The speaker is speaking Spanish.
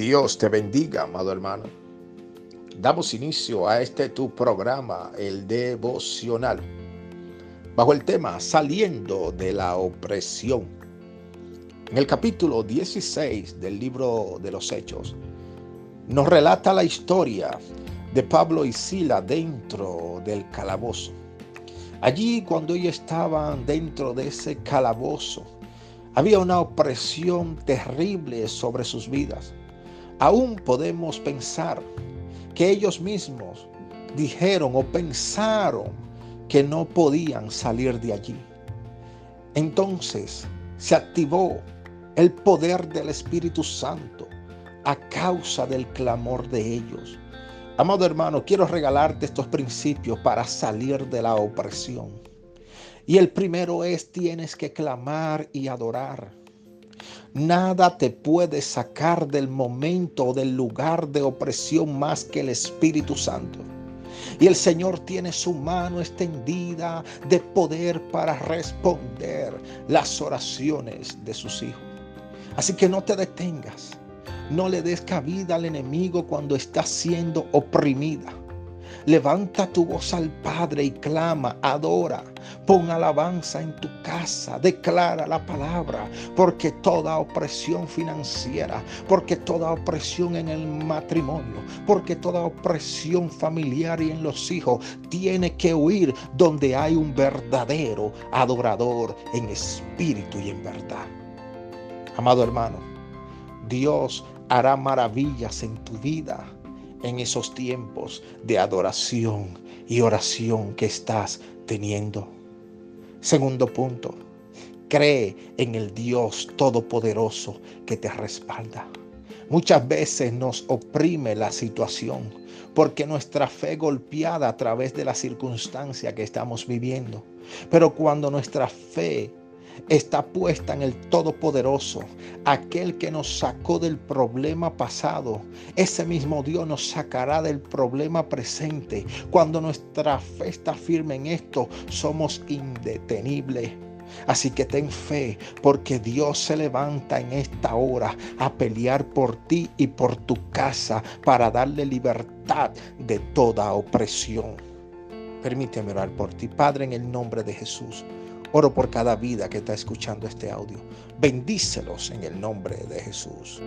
Dios te bendiga, amado hermano. Damos inicio a este tu programa, el devocional, bajo el tema Saliendo de la opresión. En el capítulo 16 del libro de los Hechos, nos relata la historia de Pablo y Sila dentro del calabozo. Allí cuando ellos estaban dentro de ese calabozo, había una opresión terrible sobre sus vidas. Aún podemos pensar que ellos mismos dijeron o pensaron que no podían salir de allí. Entonces se activó el poder del Espíritu Santo a causa del clamor de ellos. Amado hermano, quiero regalarte estos principios para salir de la opresión. Y el primero es, tienes que clamar y adorar. Nada te puede sacar del momento o del lugar de opresión más que el Espíritu Santo. Y el Señor tiene su mano extendida de poder para responder las oraciones de sus hijos. Así que no te detengas. No le des cabida al enemigo cuando está siendo oprimida. Levanta tu voz al Padre y clama, adora, pon alabanza en tu casa, declara la palabra, porque toda opresión financiera, porque toda opresión en el matrimonio, porque toda opresión familiar y en los hijos tiene que huir donde hay un verdadero adorador en espíritu y en verdad. Amado hermano, Dios hará maravillas en tu vida en esos tiempos de adoración y oración que estás teniendo. Segundo punto, cree en el Dios Todopoderoso que te respalda. Muchas veces nos oprime la situación porque nuestra fe golpeada a través de la circunstancia que estamos viviendo. Pero cuando nuestra fe está puesta en el Todopoderoso, aquel que nos sacó del problema pasado. Ese mismo Dios nos sacará del problema presente. Cuando nuestra fe está firme en esto, somos indetenibles. Así que ten fe, porque Dios se levanta en esta hora a pelear por ti y por tu casa para darle libertad de toda opresión. Permíteme orar por ti, Padre, en el nombre de Jesús. Oro por cada vida que está escuchando este audio. Bendícelos en el nombre de Jesús.